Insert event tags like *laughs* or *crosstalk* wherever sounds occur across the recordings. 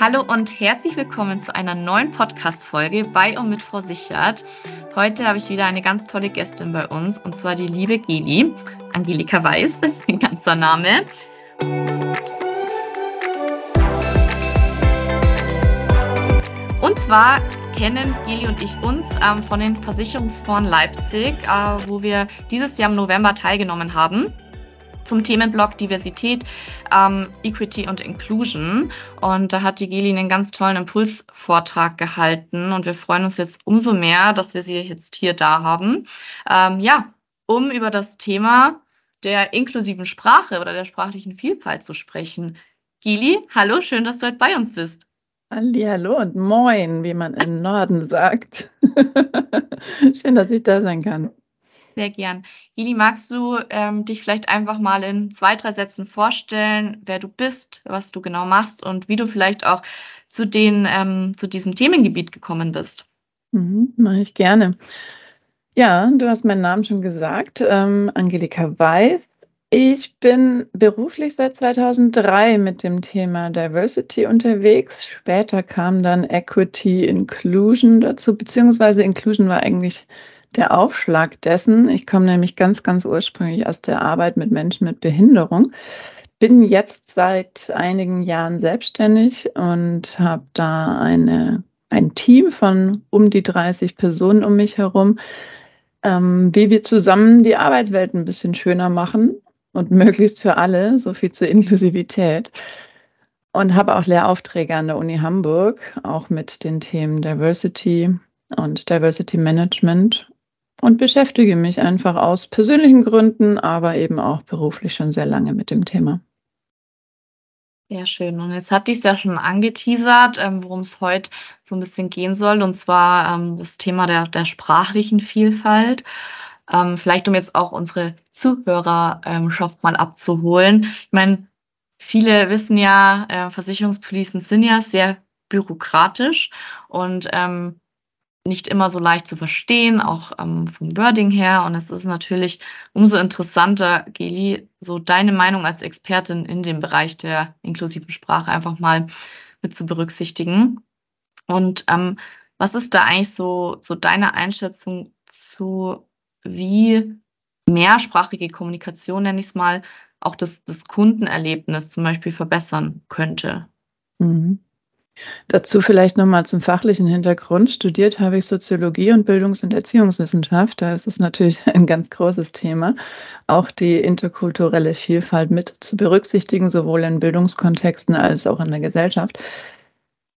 Hallo und herzlich willkommen zu einer neuen Podcast-Folge bei und mit Versichert. Heute habe ich wieder eine ganz tolle Gästin bei uns und zwar die liebe Geli, Angelika Weiß, *laughs* mein ganzer Name. Und zwar kennen Geli und ich uns ähm, von den Versicherungsfonds Leipzig, äh, wo wir dieses Jahr im November teilgenommen haben zum Themenblock Diversität, ähm, Equity und Inclusion. Und da hat die Geli einen ganz tollen Impulsvortrag gehalten. Und wir freuen uns jetzt umso mehr, dass wir sie jetzt hier da haben. Ähm, ja, um über das Thema der inklusiven Sprache oder der sprachlichen Vielfalt zu sprechen. Gili, hallo, schön, dass du heute bei uns bist. Hallo und moin, wie man im Norden sagt. *laughs* schön, dass ich da sein kann. Sehr gern. Gili, magst du ähm, dich vielleicht einfach mal in zwei, drei Sätzen vorstellen, wer du bist, was du genau machst und wie du vielleicht auch zu, den, ähm, zu diesem Themengebiet gekommen bist? Mhm, Mache ich gerne. Ja, du hast meinen Namen schon gesagt, ähm, Angelika Weiß. Ich bin beruflich seit 2003 mit dem Thema Diversity unterwegs. Später kam dann Equity Inclusion dazu, beziehungsweise Inclusion war eigentlich der Aufschlag dessen. Ich komme nämlich ganz, ganz ursprünglich aus der Arbeit mit Menschen mit Behinderung. Bin jetzt seit einigen Jahren selbstständig und habe da eine, ein Team von um die 30 Personen um mich herum, ähm, wie wir zusammen die Arbeitswelt ein bisschen schöner machen und *laughs* möglichst für alle, so viel zur Inklusivität. Und habe auch Lehraufträge an der Uni Hamburg, auch mit den Themen Diversity und Diversity Management und beschäftige mich einfach aus persönlichen Gründen, aber eben auch beruflich schon sehr lange mit dem Thema. Sehr schön. Und jetzt hat dies ja schon angeteasert, ähm, worum es heute so ein bisschen gehen soll, und zwar ähm, das Thema der, der sprachlichen Vielfalt. Ähm, vielleicht um jetzt auch unsere Zuhörerschaft mal abzuholen. Ich meine, viele wissen ja, äh, Versicherungspolicen sind ja sehr bürokratisch und ähm, nicht immer so leicht zu verstehen, auch ähm, vom Wording her. Und es ist natürlich umso interessanter, Geli, so deine Meinung als Expertin in dem Bereich der inklusiven Sprache einfach mal mit zu berücksichtigen. Und ähm, was ist da eigentlich so, so deine Einschätzung zu, wie mehrsprachige Kommunikation, nenne ich es mal, auch das, das Kundenerlebnis zum Beispiel verbessern könnte? Mhm. Dazu vielleicht nochmal zum fachlichen Hintergrund. Studiert habe ich Soziologie und Bildungs- und Erziehungswissenschaft. Da ist es natürlich *laughs* ein ganz großes Thema, auch die interkulturelle Vielfalt mit zu berücksichtigen, sowohl in Bildungskontexten als auch in der Gesellschaft.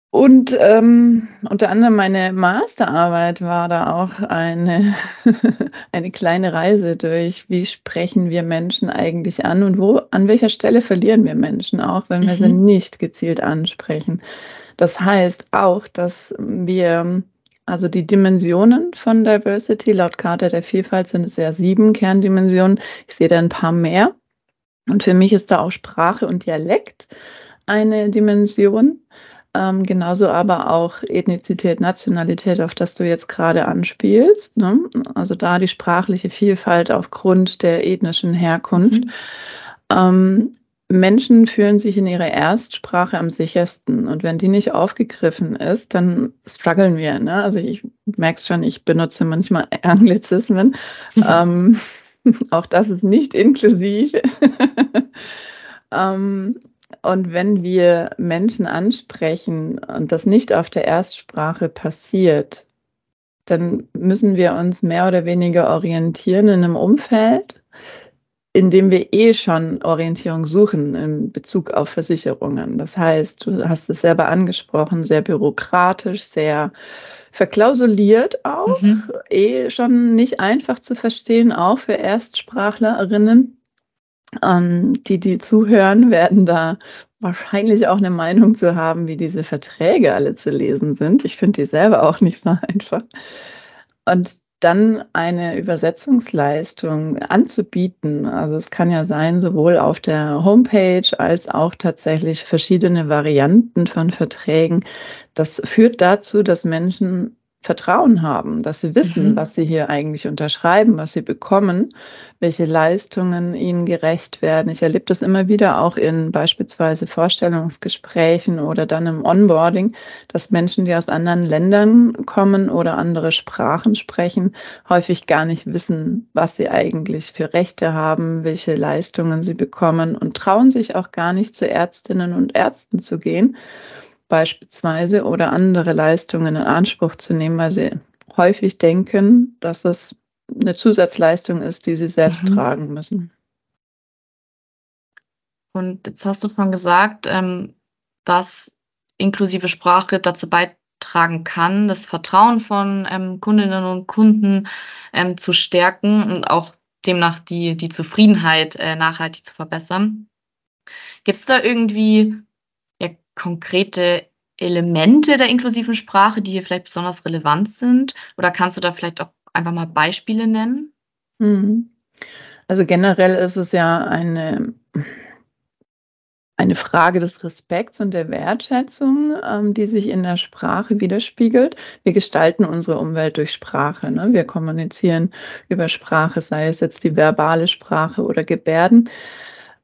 Und ähm, unter anderem meine Masterarbeit war da auch eine, *laughs* eine kleine Reise durch, wie sprechen wir Menschen eigentlich an und wo, an welcher Stelle verlieren wir Menschen auch, wenn wir mhm. sie nicht gezielt ansprechen. Das heißt auch, dass wir, also die Dimensionen von Diversity laut Charta der Vielfalt sind es ja sieben Kerndimensionen. Ich sehe da ein paar mehr. Und für mich ist da auch Sprache und Dialekt eine Dimension. Ähm, genauso aber auch Ethnizität, Nationalität, auf das du jetzt gerade anspielst. Ne? Also da die sprachliche Vielfalt aufgrund der ethnischen Herkunft. Mhm. Ähm, Menschen fühlen sich in ihrer Erstsprache am sichersten. Und wenn die nicht aufgegriffen ist, dann strugglen wir. Ne? Also ich merke schon, ich benutze manchmal *laughs* Anglizismen. *laughs* ähm, *laughs* auch das ist nicht inklusiv. ähm, und wenn wir Menschen ansprechen und das nicht auf der Erstsprache passiert, dann müssen wir uns mehr oder weniger orientieren in einem Umfeld, in dem wir eh schon Orientierung suchen in Bezug auf Versicherungen. Das heißt, du hast es selber angesprochen, sehr bürokratisch, sehr verklausuliert auch, mhm. eh schon nicht einfach zu verstehen, auch für Erstsprachlerinnen. Ähm, die, die zuhören, werden da wahrscheinlich auch eine Meinung zu haben, wie diese Verträge alle zu lesen sind. Ich finde die selber auch nicht so *laughs* einfach. Und dann eine Übersetzungsleistung anzubieten. Also es kann ja sein, sowohl auf der Homepage als auch tatsächlich verschiedene Varianten von Verträgen. Das führt dazu, dass Menschen Vertrauen haben, dass sie wissen, Mhm. was sie hier eigentlich unterschreiben, was sie bekommen, welche Leistungen ihnen gerecht werden. Ich erlebe das immer wieder auch in beispielsweise Vorstellungsgesprächen oder dann im Onboarding, dass Menschen, die aus anderen Ländern kommen oder andere Sprachen sprechen, häufig gar nicht wissen, was sie eigentlich für Rechte haben, welche Leistungen sie bekommen und trauen sich auch gar nicht zu Ärztinnen und Ärzten zu gehen beispielsweise oder andere Leistungen in Anspruch zu nehmen, weil sie häufig denken, dass es eine Zusatzleistung ist, die sie selbst Mhm. tragen müssen. Und jetzt hast du schon gesagt, ähm, dass inklusive Sprache dazu beitragen kann, das Vertrauen von ähm, Kundinnen und Kunden ähm, zu stärken und auch demnach die, die Zufriedenheit äh, nachhaltig zu verbessern. Gibt es da irgendwie konkrete Elemente der inklusiven Sprache, die hier vielleicht besonders relevant sind? Oder kannst du da vielleicht auch einfach mal Beispiele nennen? Mhm. Also generell ist es ja eine, eine Frage des Respekts und der Wertschätzung, ähm, die sich in der Sprache widerspiegelt. Wir gestalten unsere Umwelt durch Sprache. Ne? Wir kommunizieren über Sprache, sei es jetzt die verbale Sprache oder Gebärden.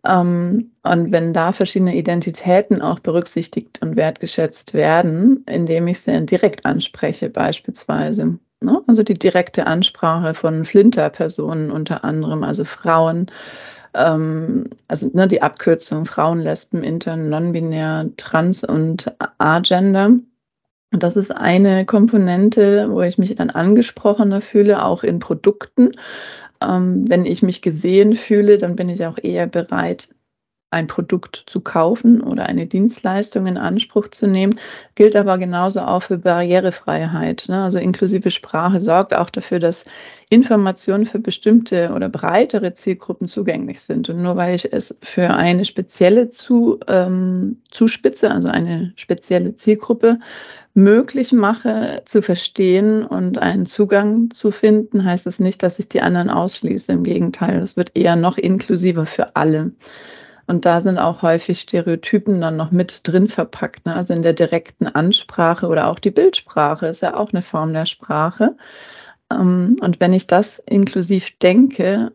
Ähm, und wenn da verschiedene Identitäten auch berücksichtigt und wertgeschätzt werden, indem ich sie direkt anspreche, beispielsweise. Ne? Also die direkte Ansprache von Flinter-Personen unter anderem, also Frauen, ähm, also ne, die Abkürzung Frauen, Lesben, Inter, Non-binär, Trans und Agender. Und das ist eine Komponente, wo ich mich dann angesprochener fühle, auch in Produkten. Ähm, wenn ich mich gesehen fühle, dann bin ich auch eher bereit, ein Produkt zu kaufen oder eine Dienstleistung in Anspruch zu nehmen, gilt aber genauso auch für Barrierefreiheit. Ne? Also inklusive Sprache sorgt auch dafür, dass Informationen für bestimmte oder breitere Zielgruppen zugänglich sind. Und nur weil ich es für eine spezielle zu, ähm, zuspitze, also eine spezielle Zielgruppe, möglich mache zu verstehen und einen Zugang zu finden, heißt es nicht, dass ich die anderen ausschließe. Im Gegenteil, es wird eher noch inklusiver für alle. Und da sind auch häufig Stereotypen dann noch mit drin verpackt. Ne? Also in der direkten Ansprache oder auch die Bildsprache ist ja auch eine Form der Sprache. Ähm, und wenn ich das inklusiv denke,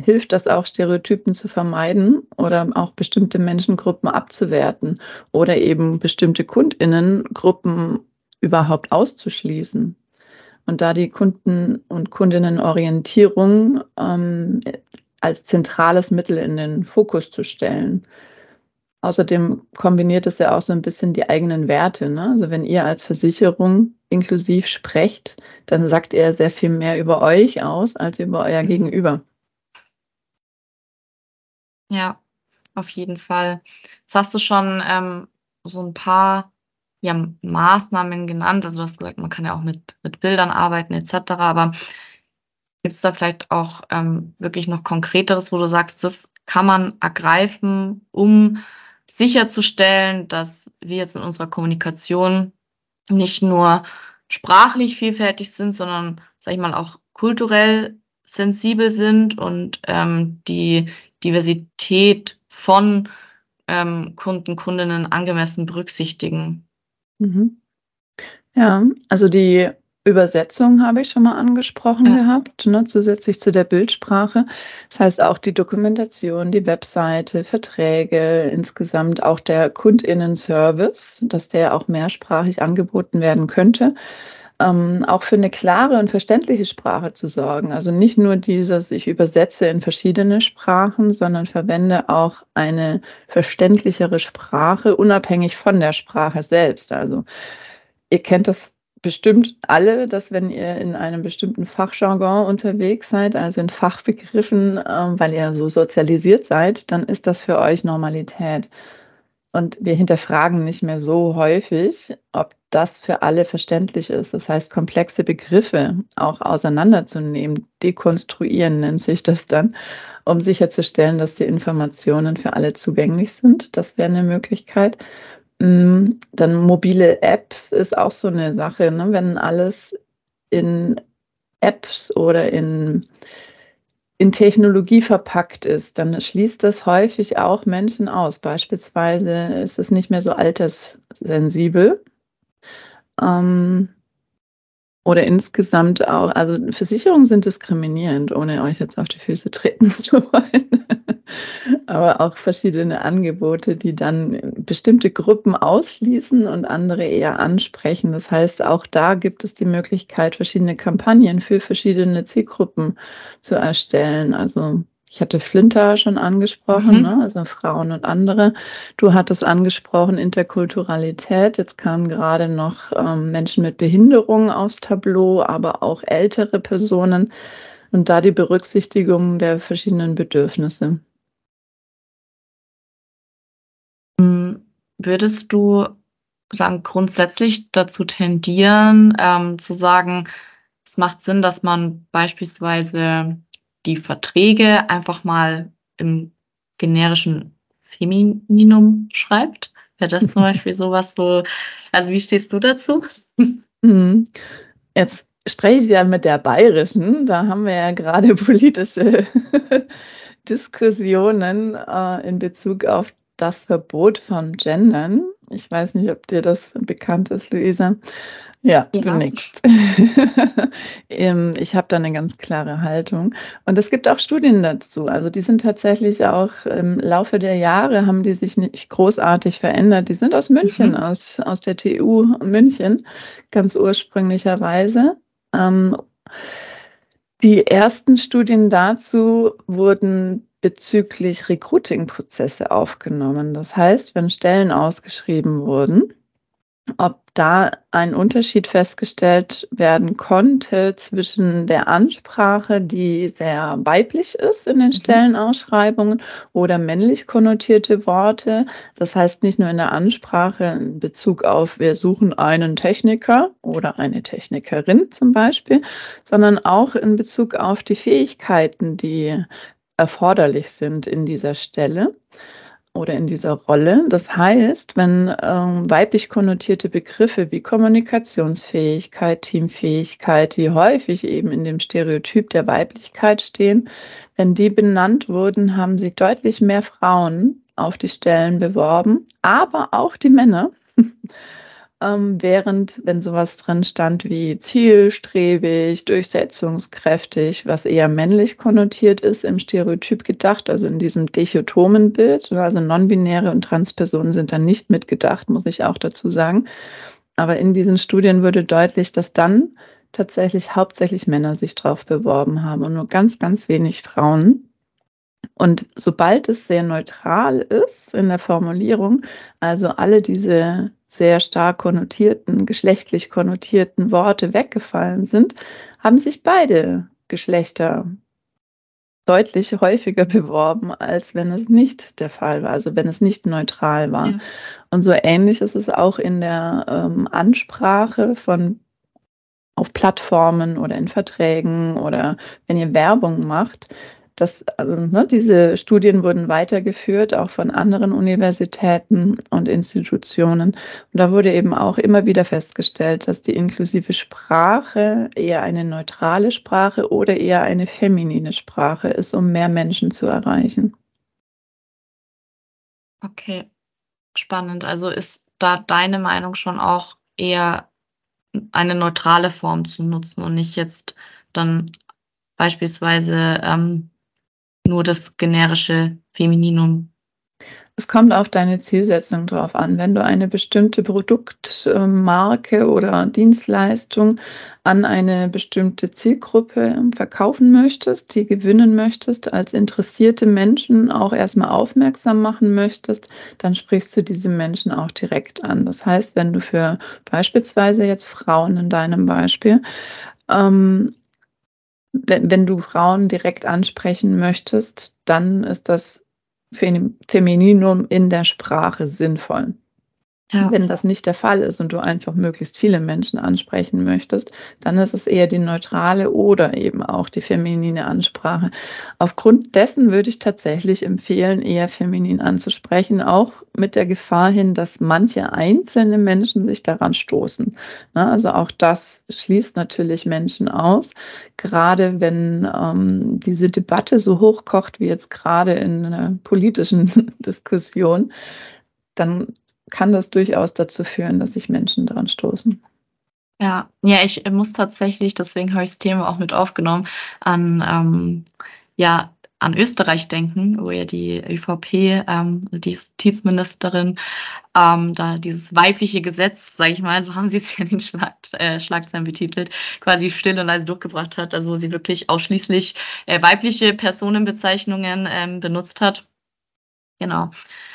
hilft das auch, Stereotypen zu vermeiden oder auch bestimmte Menschengruppen abzuwerten oder eben bestimmte Kundinnengruppen überhaupt auszuschließen. Und da die Kunden- und Kundinnenorientierung ähm, als zentrales Mittel in den Fokus zu stellen. Außerdem kombiniert es ja auch so ein bisschen die eigenen Werte. Ne? Also wenn ihr als Versicherung inklusiv sprecht, dann sagt ihr sehr viel mehr über euch aus als über euer Mhm. Gegenüber. Ja, auf jeden Fall. Jetzt hast du schon ähm, so ein paar ja, Maßnahmen genannt. Also du hast gesagt, man kann ja auch mit, mit Bildern arbeiten etc. Aber gibt es da vielleicht auch ähm, wirklich noch Konkreteres, wo du sagst, das kann man ergreifen, um sicherzustellen, dass wir jetzt in unserer Kommunikation nicht nur sprachlich vielfältig sind, sondern, sag ich mal, auch kulturell sensibel sind und ähm, die Diversität von ähm, Kunden, Kundinnen angemessen berücksichtigen. Mhm. Ja, also die Übersetzung habe ich schon mal angesprochen Ja. gehabt, ne, zusätzlich zu der Bildsprache. Das heißt auch die Dokumentation, die Webseite, Verträge, insgesamt auch der Kundinnenservice, dass der auch mehrsprachig angeboten werden könnte. Ähm, auch für eine klare und verständliche Sprache zu sorgen. Also nicht nur dieses, ich übersetze in verschiedene Sprachen, sondern verwende auch eine verständlichere Sprache, unabhängig von der Sprache selbst. Also ihr kennt das bestimmt alle, dass wenn ihr in einem bestimmten Fachjargon unterwegs seid, also in Fachbegriffen, ähm, weil ihr so sozialisiert seid, dann ist das für euch Normalität. Und wir hinterfragen nicht mehr so häufig, ob das für alle verständlich ist. Das heißt, komplexe Begriffe auch auseinanderzunehmen, dekonstruieren nennt sich das dann, um sicherzustellen, dass die Informationen für alle zugänglich sind. Das wäre eine Möglichkeit. Mm, Dann mobile Apps ist auch so eine Sache, ne? wenn alles in Apps oder in, in Technologie verpackt ist, dann schließt das häufig auch Menschen aus. Beispielsweise ist es nicht mehr so alterssensibel. Ähm, oder insgesamt auch, also Versicherungen sind diskriminierend, ohne euch jetzt auf die Füße treten *laughs* zu wollen. Aber auch verschiedene Angebote, die dann bestimmte Gruppen ausschließen und andere eher ansprechen. Das heißt, auch da gibt es die Möglichkeit, verschiedene Kampagnen für verschiedene Zielgruppen zu erstellen. Also ich hatte Flinter schon angesprochen, mhm. ne? also Frauen und andere. Du hattest angesprochen Interkulturalität. Jetzt kamen gerade noch ähm, Menschen mit Behinderung aufs Tableau, aber auch ältere Personen und da die Berücksichtigung der verschiedenen Bedürfnisse. Hm, würdest du sagen, grundsätzlich dazu tendieren, ähm, zu sagen, es macht Sinn, dass man beispielsweise die Verträge einfach mal im generischen Femininum schreibt. Wäre das zum *laughs* Beispiel sowas, wo, also wie stehst du dazu? Mhm. Jetzt spreche ich ja mit der bayerischen, da haben wir ja gerade *laughs* politische *laughs* Diskussionen äh, in Bezug auf das Verbot von Gendern. Ich weiß nicht, ob dir das bekannt ist, Luisa. Ja, ja. du nickst. *laughs* Ähm, ich habe da eine ganz klare Haltung. Und es gibt auch Studien dazu. Also die sind tatsächlich auch im Laufe der Jahre, haben die sich nicht großartig verändert. Die sind aus München, mhm. aus, aus der TU München, ganz ursprünglicherweise. Ähm, die ersten Studien dazu wurden bezüglich Recruiting-Prozesse aufgenommen. Das heißt, wenn Stellen ausgeschrieben wurden, ob da ein Unterschied festgestellt werden konnte zwischen der Ansprache, die sehr weiblich ist in den mhm. Stellenausschreibungen oder männlich konnotierte Worte. Das heißt nicht nur in der Ansprache in Bezug auf, wir suchen einen Techniker oder eine Technikerin zum Beispiel, sondern auch in Bezug auf die Fähigkeiten, die erforderlich sind in dieser Stelle oder in dieser Rolle. Das heißt, wenn ähm, weiblich konnotierte Begriffe wie Kommunikationsfähigkeit, Teamfähigkeit, die häufig eben in dem Stereotyp der Weiblichkeit stehen, wenn die benannt wurden, haben sich deutlich mehr Frauen auf die Stellen beworben, aber auch die Männer. *laughs* Ähm, während, wenn sowas drin stand wie zielstrebig, durchsetzungskräftig, was eher männlich konnotiert ist, im Stereotyp gedacht, also in diesem dichotomen Bild, also non-binäre und Transpersonen sind dann nicht mitgedacht, muss ich auch dazu sagen. Aber in diesen Studien wurde deutlich, dass dann tatsächlich hauptsächlich Männer sich drauf beworben haben und nur ganz, ganz wenig Frauen. Und sobald es sehr neutral ist in der Formulierung, also alle diese sehr stark konnotierten, geschlechtlich konnotierten Worte weggefallen sind, haben sich beide Geschlechter deutlich häufiger beworben, als wenn es nicht der Fall war, also wenn es nicht neutral war. Ja. Und so ähnlich ist es auch in der ähm, Ansprache von auf Plattformen oder in Verträgen oder wenn ihr Werbung macht, das, also, ne, diese Studien wurden weitergeführt, auch von anderen Universitäten und Institutionen. Und da wurde eben auch immer wieder festgestellt, dass die inklusive Sprache eher eine neutrale Sprache oder eher eine feminine Sprache ist, um mehr Menschen zu erreichen. Okay, spannend. Also ist da deine Meinung schon auch eher eine neutrale Form zu nutzen und nicht jetzt dann beispielsweise ähm, nur das generische Femininum. Es kommt auf deine Zielsetzung drauf an. Wenn du eine bestimmte Produktmarke oder Dienstleistung an eine bestimmte Zielgruppe verkaufen möchtest, die gewinnen möchtest, als interessierte Menschen auch erstmal aufmerksam machen möchtest, dann sprichst du diese Menschen auch direkt an. Das heißt, wenn du für beispielsweise jetzt Frauen in deinem Beispiel ähm, wenn, wenn du Frauen direkt ansprechen möchtest, dann ist das Femininum in der Sprache sinnvoll. Ja. Wenn das nicht der Fall ist und du einfach möglichst viele Menschen ansprechen möchtest, dann ist es eher die neutrale oder eben auch die feminine Ansprache. Aufgrund dessen würde ich tatsächlich empfehlen, eher feminin anzusprechen, auch mit der Gefahr hin, dass manche einzelne Menschen sich daran stoßen. Also auch das schließt natürlich Menschen aus, gerade wenn ähm, diese Debatte so hochkocht wie jetzt gerade in einer politischen *laughs* Diskussion dann kann das durchaus dazu führen, dass sich Menschen daran stoßen. Ja, ja, ich muss tatsächlich, deswegen habe ich das Thema auch mit aufgenommen, an, ähm, ja, an Österreich denken, wo ja die ÖVP, ähm, die Justizministerin, ähm, da dieses weibliche Gesetz, sage ich mal, so haben sie es ja in den Schlag, äh, Schlagzeilen betitelt, quasi still und leise durchgebracht hat, also wo sie wirklich ausschließlich äh, weibliche Personenbezeichnungen ähm, benutzt hat. Genau.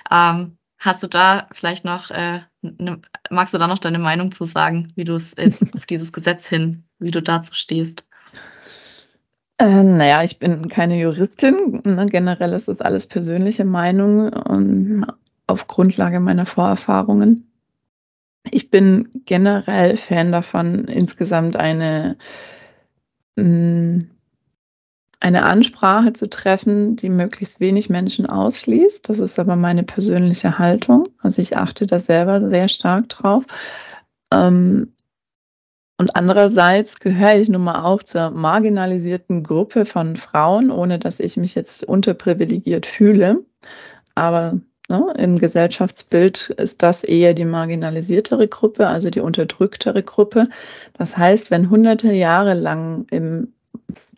Ähm, hast du da vielleicht noch, äh, ne, magst du da noch deine Meinung zu sagen, wie du es jetzt *laughs* auf dieses Gesetz hin, wie du dazu stehst? Äh, naja, ich bin keine Juristin. Ne? Generell ist das alles persönliche Meinung und auf Grundlage meiner Vorerfahrungen. Ich bin generell Fan davon, insgesamt eine, mm, eine Ansprache zu treffen, die möglichst wenig Menschen ausschließt. Das ist aber meine persönliche Haltung. Also ich achte da selber sehr stark drauf. Ähm, und andererseits gehöre ich nun mal auch zur marginalisierten Gruppe von Frauen, ohne dass ich mich jetzt unterprivilegiert fühle. Aber ne, im Gesellschaftsbild ist das eher die marginalisiertere Gruppe, also die unterdrücktere Gruppe. Das heißt, wenn hunderte Jahre lang im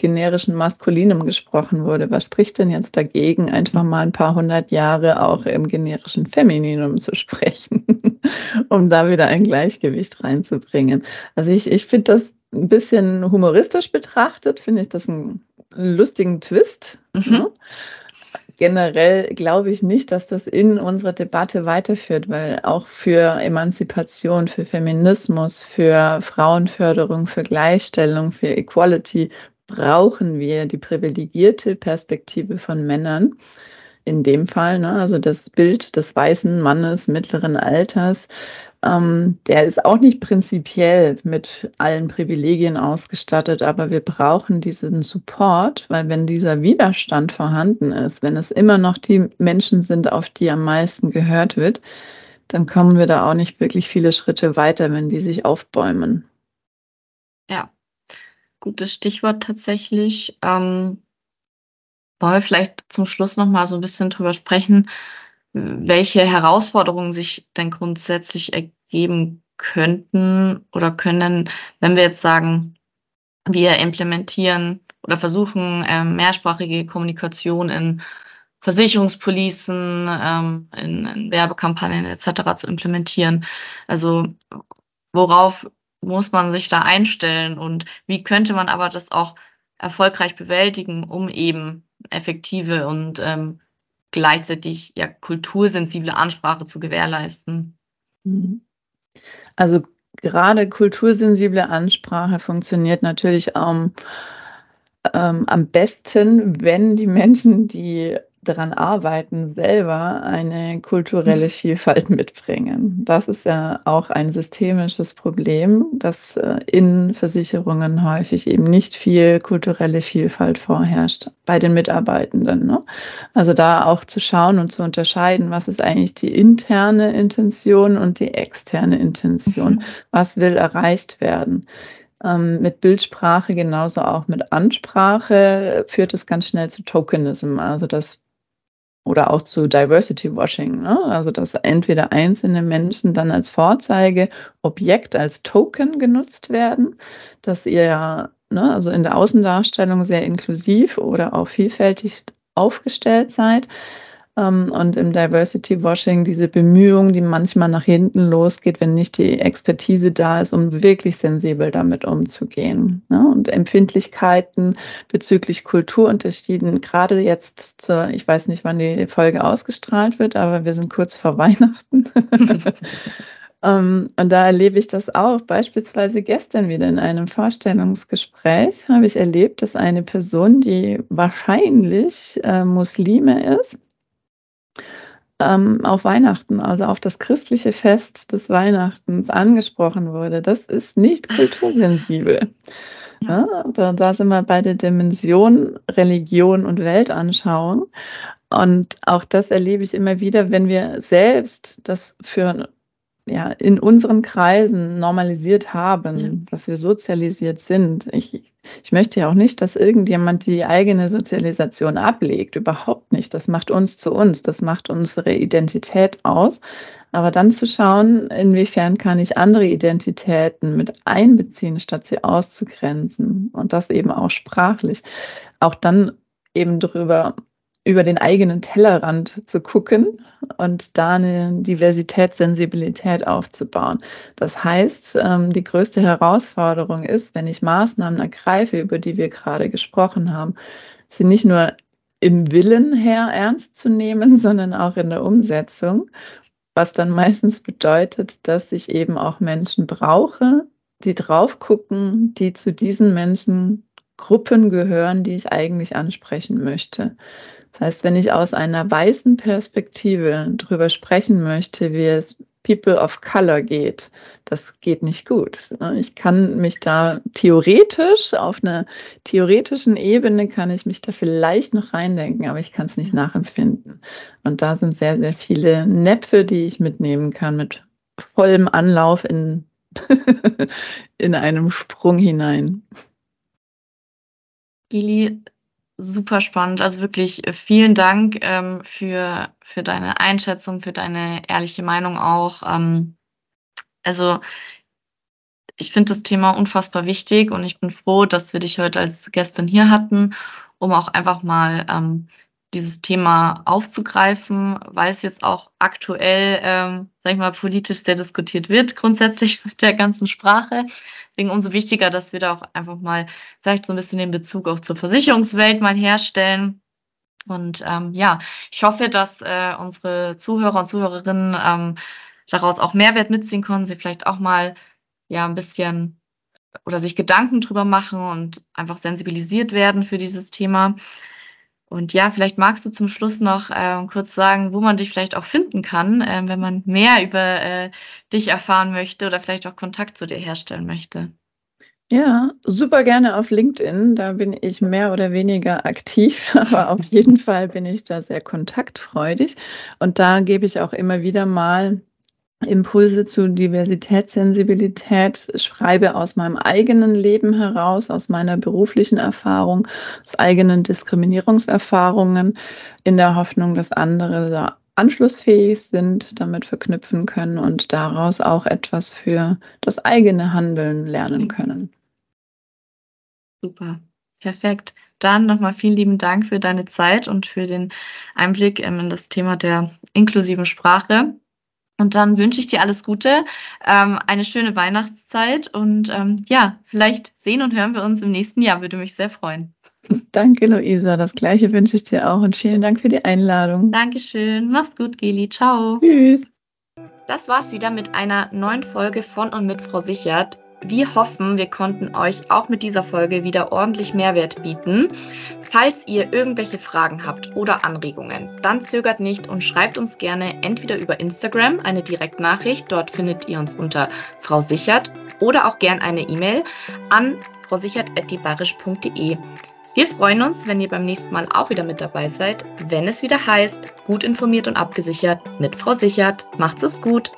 generischen Maskulinum gesprochen wurde. Was spricht denn jetzt dagegen, einfach mal ein paar hundert Jahre auch im generischen Femininum zu sprechen, *laughs* um da wieder ein Gleichgewicht reinzubringen? Also ich, ich finde das ein bisschen humoristisch betrachtet, finde ich das einen lustigen Twist. Mhm. Ne? Generell glaube ich nicht, dass das in unserer Debatte weiterführt, weil auch für Emanzipation, für Feminismus, für Frauenförderung, für Gleichstellung, für Equality brauchen wir die privilegierte Perspektive von Männern. In dem Fall, ne, also das Bild des weißen Mannes mittleren Alters, ähm, der ist auch nicht prinzipiell mit allen Privilegien ausgestattet, aber wir brauchen diesen Support, weil wenn dieser Widerstand vorhanden ist, wenn es immer noch die Menschen sind, auf die am meisten gehört wird, dann kommen wir da auch nicht wirklich viele Schritte weiter, wenn die sich aufbäumen. Ja, gutes Stichwort tatsächlich. Ähm, wollen wir vielleicht zum Schluss noch mal so ein bisschen drüber sprechen, welche Herausforderungen sich denn grundsätzlich ergeben könnten oder können, wenn wir jetzt sagen, wir implementieren oder versuchen, ähm, mehrsprachige Kommunikation in Versicherungspolicen, ähm, in, in Werbekampagnen etc. zu implementieren. Also worauf muss man sich da einstellen und wie könnte man aber das auch erfolgreich bewältigen, um eben effektive und ähm, gleichzeitig ja kultursensible Ansprache zu gewährleisten. Mhm. Also gerade kultursensible Ansprache funktioniert natürlich ähm, ähm, am besten, wenn die Menschen, die daran arbeiten, selber eine kulturelle *laughs* Vielfalt mitbringen. Das ist ja auch ein systemisches Problem, dass äh, in Versicherungen häufig eben nicht viel kulturelle Vielfalt vorherrscht bei den Mitarbeitenden. Ne? Also da auch zu schauen und zu unterscheiden, was ist eigentlich die interne Intention und die externe Intention. Mhm. Was will erreicht werden? Ähm, mit Bildsprache genauso auch mit Ansprache führt es ganz schnell zu Tokenism, also dass oder auch zu Diversity Washing, ne? also dass entweder einzelne Menschen dann als Vorzeigeobjekt, als Token genutzt werden, dass ihr ne, also in der Außendarstellung sehr inklusiv oder auch vielfältig aufgestellt seid, und im Diversity Washing diese Bemühung, die manchmal nach hinten losgeht, wenn nicht die Expertise da ist, um wirklich sensibel damit umzugehen. Ne? Und Empfindlichkeiten bezüglich Kulturunterschieden, gerade jetzt zur, ich weiß nicht, wann die Folge ausgestrahlt wird, aber wir sind kurz vor *laughs* Weihnachten. Um, *laughs* und da erlebe ich das auch. Beispielsweise gestern wieder in einem Vorstellungsgespräch habe ich erlebt, dass eine Person, die wahrscheinlich äh, Muslime ist, ähm, auf Weihnachten, also auf das christliche Fest des Weihnachtens angesprochen wurde. Das ist nicht kultursensibel. Ja. Ja, da, da sind wir bei der Dimension Religion und Weltanschauung. Und auch das erlebe ich immer wieder, wenn wir selbst das für ja, in unseren Kreisen normalisiert haben, ja. dass wir sozialisiert sind. Ich, ich möchte ja auch nicht, dass irgendjemand die eigene Sozialisation ablegt. Überhaupt nicht. Das macht uns zu uns. Das macht unsere Identität aus. Aber dann zu schauen, inwiefern kann ich andere Identitäten mit einbeziehen, statt sie auszugrenzen. Und das eben auch sprachlich. Auch dann eben darüber über den eigenen Tellerrand zu gucken und da eine Diversitätssensibilität aufzubauen. Das heißt, ähm, die größte Herausforderung ist, wenn ich Maßnahmen ergreife, über die wir gerade gesprochen haben, sie nicht nur im Willen her ernst zu nehmen, *laughs* sondern auch in der Umsetzung, was dann meistens bedeutet, dass ich eben auch Menschen brauche, die drauf gucken, die zu diesen Menschengruppen gehören, die ich eigentlich ansprechen möchte. Das heißt, wenn ich aus einer weißen Perspektive darüber sprechen möchte, wie es People of Color geht, das geht nicht gut. Ich kann mich da theoretisch, auf einer theoretischen Ebene kann ich mich da vielleicht noch reindenken, aber ich kann es nicht nachempfinden. Und da sind sehr, sehr viele Näpfe, die ich mitnehmen kann, mit vollem Anlauf in, *laughs* in einem Sprung hinein. Gili, super spannend. Also wirklich äh, vielen Dank ähm, für, für deine Einschätzung, für deine ehrliche Meinung auch. Ähm, also ich finde das Thema unfassbar wichtig und ich bin froh, dass wir dich heute als Gästin hier hatten, um auch einfach mal ähm, dieses Thema aufzugreifen, weil es jetzt auch aktuell, ähm, sag ich mal, politisch sehr diskutiert wird, grundsätzlich *laughs* mit der ganzen Sprache. Deswegen umso wichtiger, dass wir da auch einfach mal vielleicht so ein bisschen den Bezug auch zur Versicherungswelt mal herstellen. Und ähm, ja, ich hoffe, dass äh, unsere Zuhörer und Zuhörerinnen ähm, daraus auch Mehrwert mitziehen können, sie vielleicht auch mal ja ein bisschen oder sich Gedanken drüber machen und einfach sensibilisiert werden für dieses Thema. Und ja, vielleicht magst du zum Schluss noch äh, kurz sagen, wo man dich vielleicht auch finden kann, äh, wenn man mehr über äh, dich erfahren möchte oder vielleicht auch Kontakt zu dir herstellen möchte. Ja, super gerne auf LinkedIn. Da bin ich mehr oder weniger aktiv, *laughs* aber auf jeden Fall bin ich da sehr kontaktfreudig. Und da gebe ich auch immer wieder mal Impulse zu Diversitätssensibilität schreibe aus meinem eigenen Leben heraus, aus meiner beruflichen Erfahrung, aus eigenen Diskriminierungserfahrungen, in der Hoffnung, dass andere da anschlussfähig sind, damit verknüpfen können und daraus auch etwas für das eigene Handeln lernen können. Super, perfekt. Dann nochmal vielen lieben Dank für deine Zeit und für den Einblick in das Thema der inklusiven Sprache. Und dann wünsche ich dir alles Gute, ähm, eine schöne Weihnachtszeit und ähm, ja, vielleicht sehen und hören wir uns im nächsten Jahr. Würde mich sehr freuen. *laughs* Danke, Luisa. Das gleiche wünsche ich dir auch und vielen Dank für die Einladung. Dankeschön. Mach's gut, Geli. Ciao. Tschüss. Das war's wieder mit einer neuen Folge von und mit Frau Sichert. Wir hoffen, wir konnten euch auch mit dieser Folge wieder ordentlich Mehrwert bieten. Falls ihr irgendwelche Fragen habt oder Anregungen, dann zögert nicht und schreibt uns gerne entweder über Instagram eine Direktnachricht, dort findet ihr uns unter Frau Sichert, oder auch gern eine E-Mail an frausichert.dibarisch.de. Wir freuen uns, wenn ihr beim nächsten Mal auch wieder mit dabei seid, wenn es wieder heißt, gut informiert und abgesichert mit Frau Sichert. Macht's es gut!